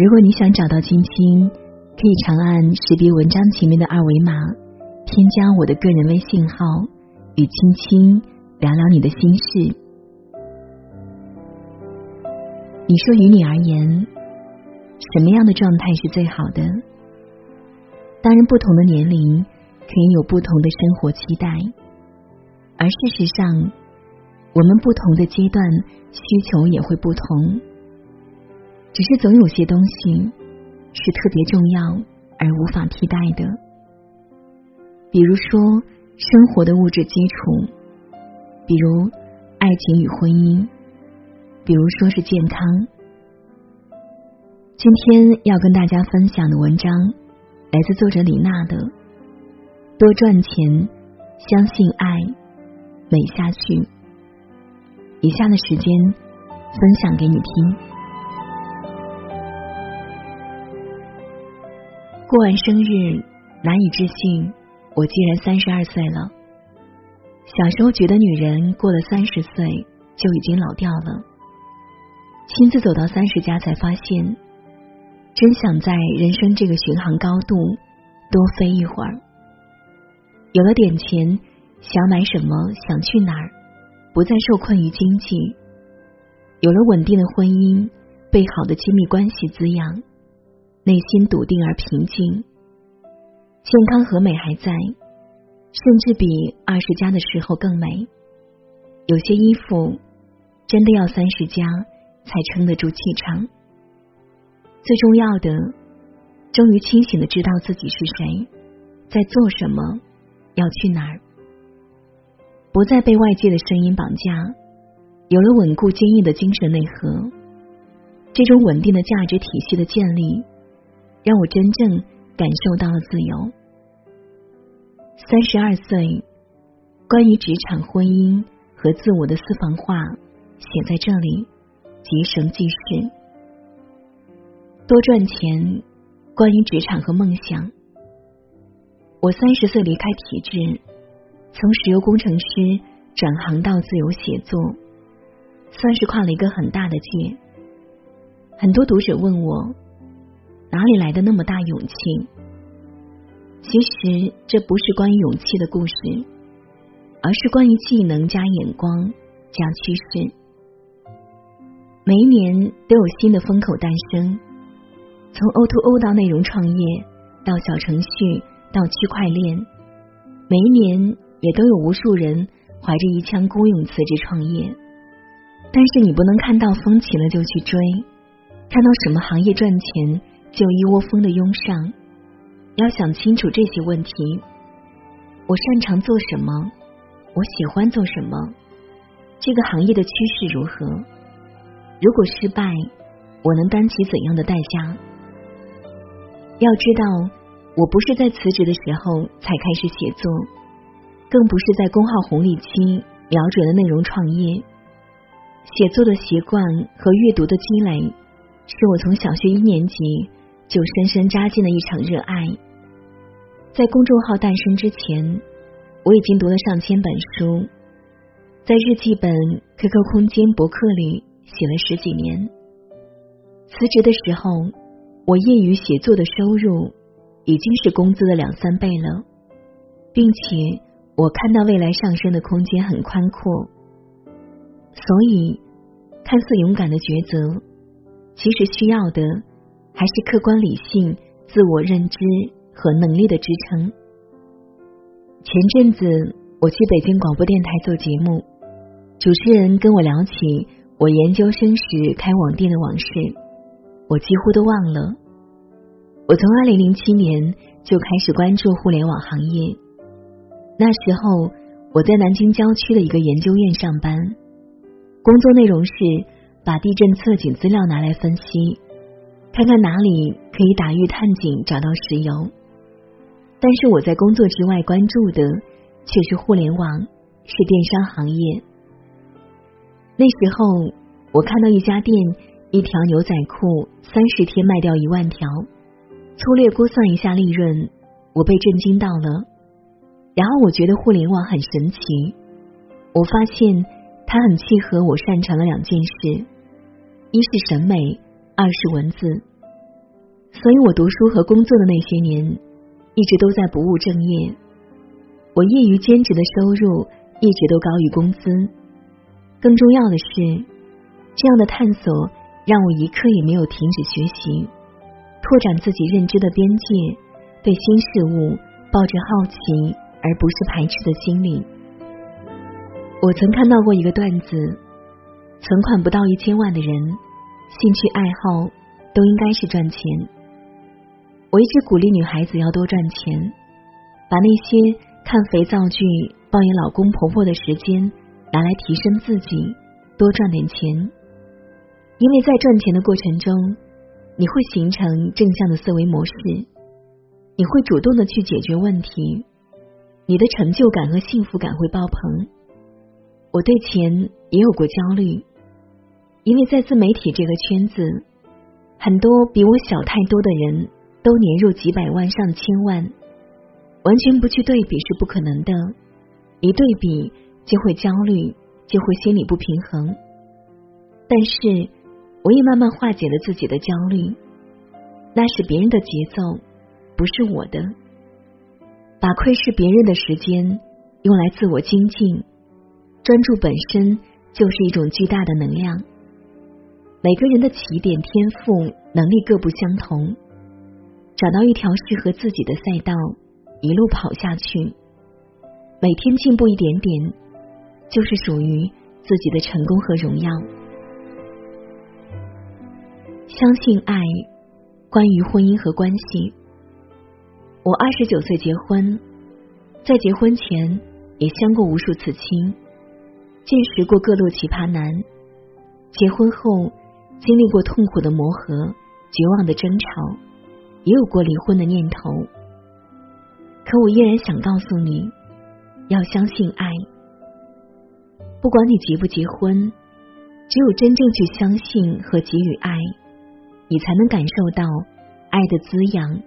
如果你想找到青青，可以长按识别文章前面的二维码，添加我的个人微信号，与青青聊聊你的心事。你说，于你而言，什么样的状态是最好的？当然，不同的年龄可以有不同的生活期待，而事实上，我们不同的阶段需求也会不同。只是总有些东西是特别重要而无法替代的，比如说生活的物质基础，比如爱情与婚姻，比如说是健康。今天要跟大家分享的文章来自作者李娜的《多赚钱，相信爱，美下去》。以下的时间分享给你听。过完生日，难以置信，我竟然三十二岁了。小时候觉得女人过了三十岁就已经老掉了，亲自走到三十加才发现，真想在人生这个巡航高度多飞一会儿。有了点钱，想买什么想去哪儿，不再受困于经济；有了稳定的婚姻，被好的亲密关系滋养。内心笃定而平静，健康和美还在，甚至比二十加的时候更美。有些衣服真的要三十加才撑得住气场。最重要的，终于清醒的知道自己是谁，在做什么，要去哪儿，不再被外界的声音绑架，有了稳固坚硬的精神内核。这种稳定的价值体系的建立。让我真正感受到了自由。三十二岁，关于职场、婚姻和自我的私房话写在这里，即绳记事。多赚钱，关于职场和梦想。我三十岁离开体制，从石油工程师转行到自由写作，算是跨了一个很大的界。很多读者问我。哪里来的那么大勇气？其实这不是关于勇气的故事，而是关于技能加眼光加趋势。每一年都有新的风口诞生，从 O to O 到内容创业，到小程序，到区块链，每一年也都有无数人怀着一腔孤勇辞职创业。但是你不能看到风起了就去追，看到什么行业赚钱。就一窝蜂的拥上，要想清楚这些问题：我擅长做什么？我喜欢做什么？这个行业的趋势如何？如果失败，我能担起怎样的代价？要知道，我不是在辞职的时候才开始写作，更不是在公号红利期瞄准了内容创业。写作的习惯和阅读的积累，是我从小学一年级。就深深扎进了一场热爱。在公众号诞生之前，我已经读了上千本书，在日记本、QQ 空间、博客里写了十几年。辞职的时候，我业余写作的收入已经是工资的两三倍了，并且我看到未来上升的空间很宽阔。所以，看似勇敢的抉择，其实需要的。还是客观理性、自我认知和能力的支撑。前阵子我去北京广播电台做节目，主持人跟我聊起我研究生时开网店的往事，我几乎都忘了。我从二零零七年就开始关注互联网行业，那时候我在南京郊区的一个研究院上班，工作内容是把地震测景资料拿来分析，看看哪里可以打玉探井找到石油。但是我在工作之外关注的却是互联网，是电商行业。那时候我看到一家店一条牛仔裤三十天卖掉一万条，粗略估算一下利润，我被震惊到了。然后我觉得互联网很神奇，我发现它很契合我擅长的两件事：一是审美，二是文字。所以我读书和工作的那些年，一直都在不务正业。我业余兼职的收入一直都高于工资。更重要的是，这样的探索让我一刻也没有停止学习，拓展自己认知的边界，对新事物抱着好奇。而不是排斥的心理。我曾看到过一个段子：存款不到一千万的人，兴趣爱好都应该是赚钱。我一直鼓励女孩子要多赚钱，把那些看肥皂剧、抱怨老公婆婆的时间拿来提升自己，多赚点钱。因为在赚钱的过程中，你会形成正向的思维模式，你会主动的去解决问题。你的成就感和幸福感会爆棚。我对钱也有过焦虑，因为在自媒体这个圈子，很多比我小太多的人都年入几百万、上千万，完全不去对比是不可能的。一对比就会焦虑，就会心理不平衡。但是我也慢慢化解了自己的焦虑，那是别人的节奏，不是我的。把窥视别人的时间用来自我精进，专注本身就是一种巨大的能量。每个人的起点、天赋、能力各不相同，找到一条适合自己的赛道，一路跑下去，每天进步一点点，就是属于自己的成功和荣耀。相信爱，关于婚姻和关系。我二十九岁结婚，在结婚前也相过无数次亲，见识过各路奇葩男。结婚后经历过痛苦的磨合、绝望的争吵，也有过离婚的念头。可我依然想告诉你，要相信爱。不管你结不结婚，只有真正去相信和给予爱，你才能感受到爱的滋养。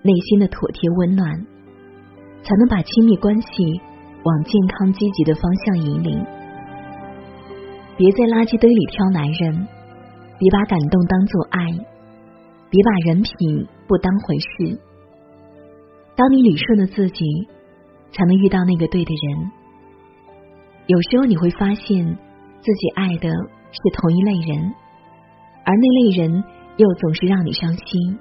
内心的妥帖温暖，才能把亲密关系往健康积极的方向引领。别在垃圾堆里挑男人，别把感动当做爱，别把人品不当回事。当你理顺了自己，才能遇到那个对的人。有时候你会发现自己爱的是同一类人，而那类人又总是让你伤心。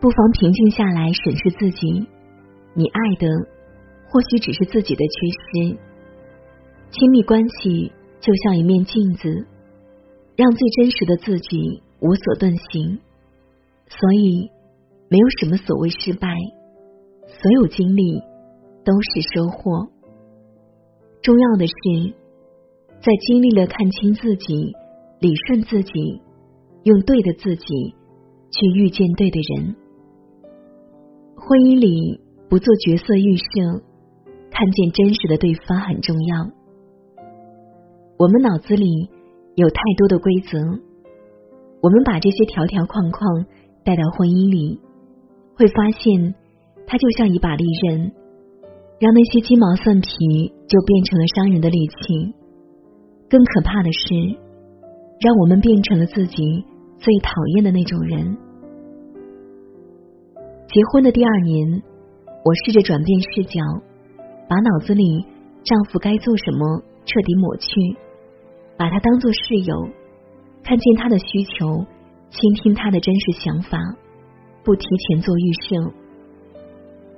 不妨平静下来，审视自己。你爱的或许只是自己的缺失。亲密关系就像一面镜子，让最真实的自己无所遁形。所以，没有什么所谓失败，所有经历都是收获。重要的是，在经历了看清自己、理顺自己，用对的自己去遇见对的人。婚姻里不做角色预设，看见真实的对方很重要。我们脑子里有太多的规则，我们把这些条条框框带到婚姻里，会发现它就像一把利刃，让那些鸡毛蒜皮就变成了伤人的利器。更可怕的是，让我们变成了自己最讨厌的那种人。结婚的第二年，我试着转变视角，把脑子里丈夫该做什么彻底抹去，把他当做室友，看见他的需求，倾听他的真实想法，不提前做预设。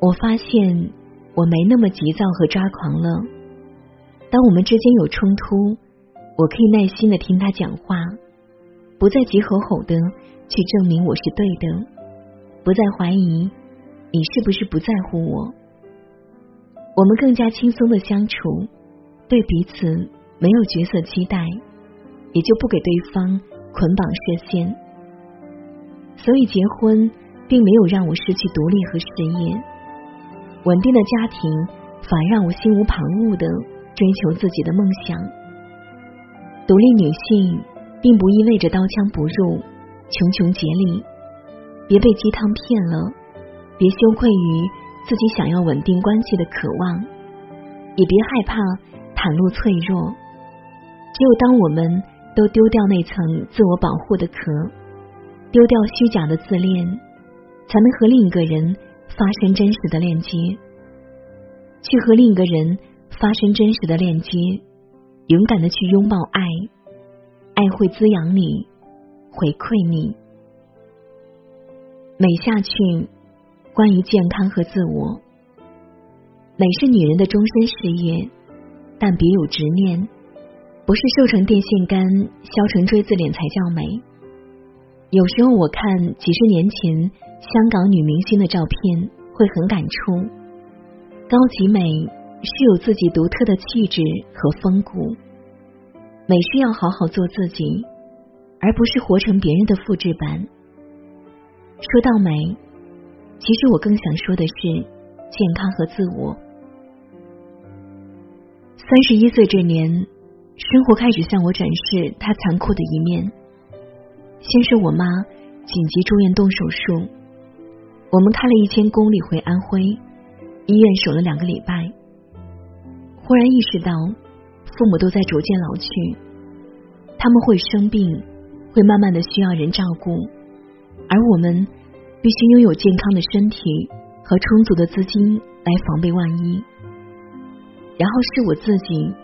我发现我没那么急躁和抓狂了。当我们之间有冲突，我可以耐心的听他讲话，不再急吼吼的去证明我是对的。不再怀疑你是不是不在乎我，我们更加轻松的相处，对彼此没有角色期待，也就不给对方捆绑设限。所以结婚并没有让我失去独立和事业，稳定的家庭反而让我心无旁骛的追求自己的梦想。独立女性并不意味着刀枪不入、穷穷竭力，别被鸡汤骗了，别羞愧于自己想要稳定关系的渴望，也别害怕袒露脆弱。只有当我们都丢掉那层自我保护的壳，丢掉虚假的自恋，才能和另一个人发生真实的链接。去和另一个人发生真实的链接，勇敢的去拥抱爱，爱会滋养你，回馈你。美下去，关于健康和自我，美是女人的终身事业，但别有执念。不是瘦成电线杆、削成锥子脸才叫美。有时候我看几十年前香港女明星的照片，会很感触。高级美是有自己独特的气质和风骨，美是要好好做自己，而不是活成别人的复制版。说到美，其实我更想说的是健康和自我。三十一岁这年。生活开始向我展示它残酷的一面。先是我妈紧急住院动手术，我们开了一千公里回安徽医院守了两个礼拜。忽然意识到，父母都在逐渐老去，他们会生病，会慢慢的需要人照顾，而我们必须拥有健康的身体和充足的资金来防备万一。然后是我自己。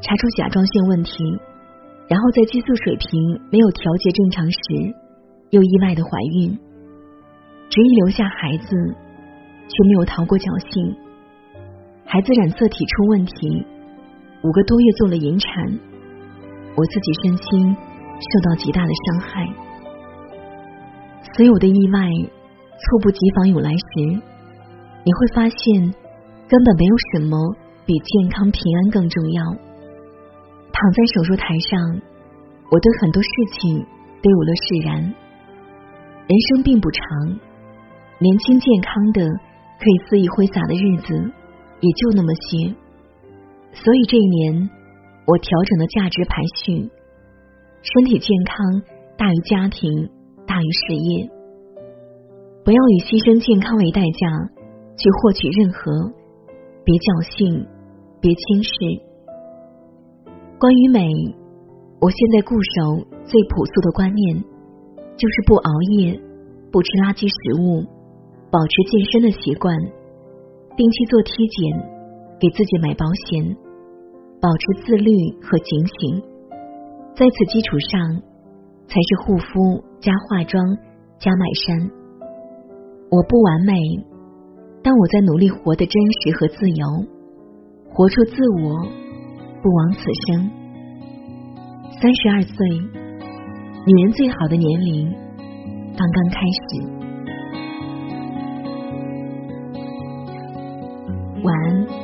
查出甲状腺问题，然后在激素水平没有调节正常时，又意外的怀孕，执意留下孩子，却没有逃过侥幸。孩子染色体出问题，五个多月做了引产，我自己身心受到极大的伤害。所有的意外猝不及防涌来时，你会发现根本没有什么比健康平安更重要。躺在手术台上，我对很多事情都有了释然。人生并不长，年轻健康的可以肆意挥洒的日子也就那么些。所以这一年，我调整了价值排序，身体健康大于家庭，大于事业。不要以牺牲健康为代价去获取任何，别侥幸，别轻视。关于美，我现在固守最朴素的观念，就是不熬夜，不吃垃圾食物，保持健身的习惯，定期做体检，给自己买保险，保持自律和警醒。在此基础上，才是护肤加化妆加买衫。我不完美，但我在努力活得真实和自由，活出自我。不枉此生。三十二岁，女人最好的年龄刚刚开始。晚安。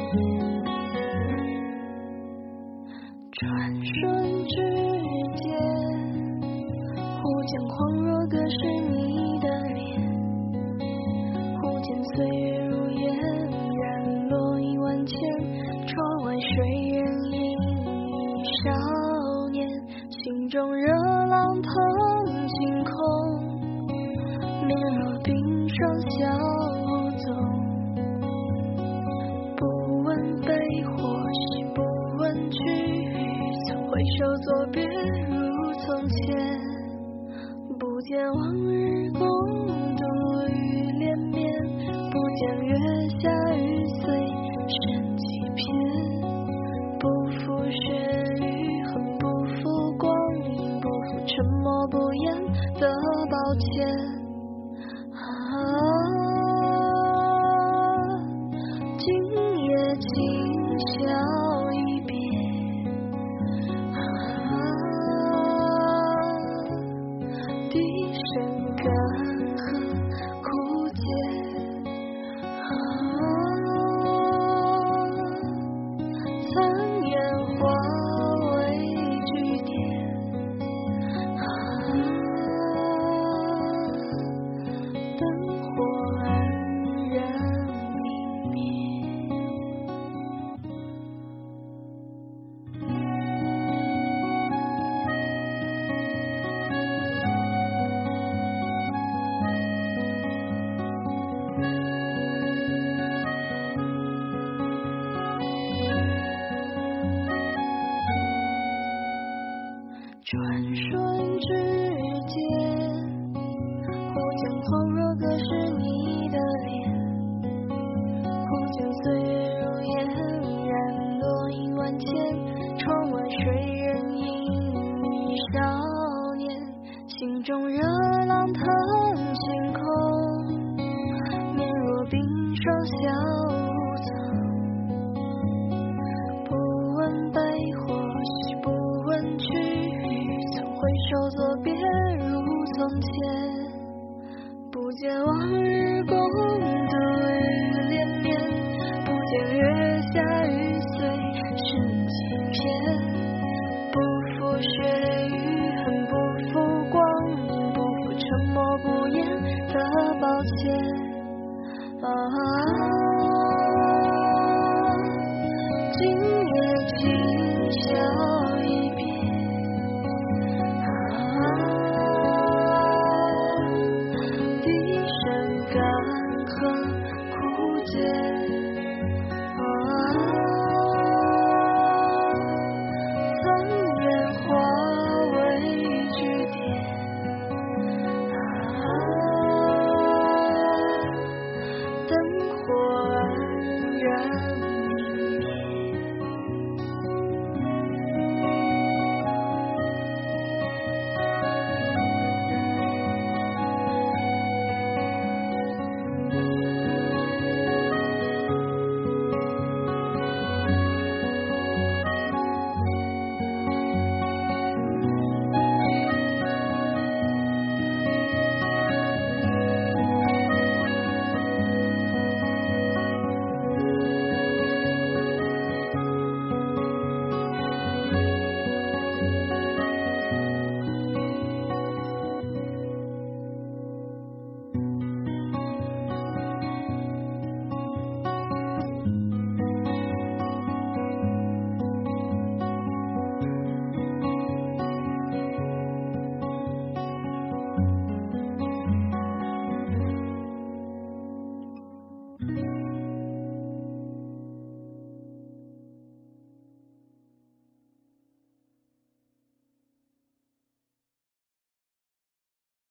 左边转瞬之间，忽见恍若隔世你的脸，忽见岁月如烟，染落影万千。窗外谁人影迷少年，心中热浪腾星空，面若冰霜消不见往日共度雨连绵，不见月下雨碎诗几片，不负雪与恨，不负光，不负沉默不言的抱歉。啊。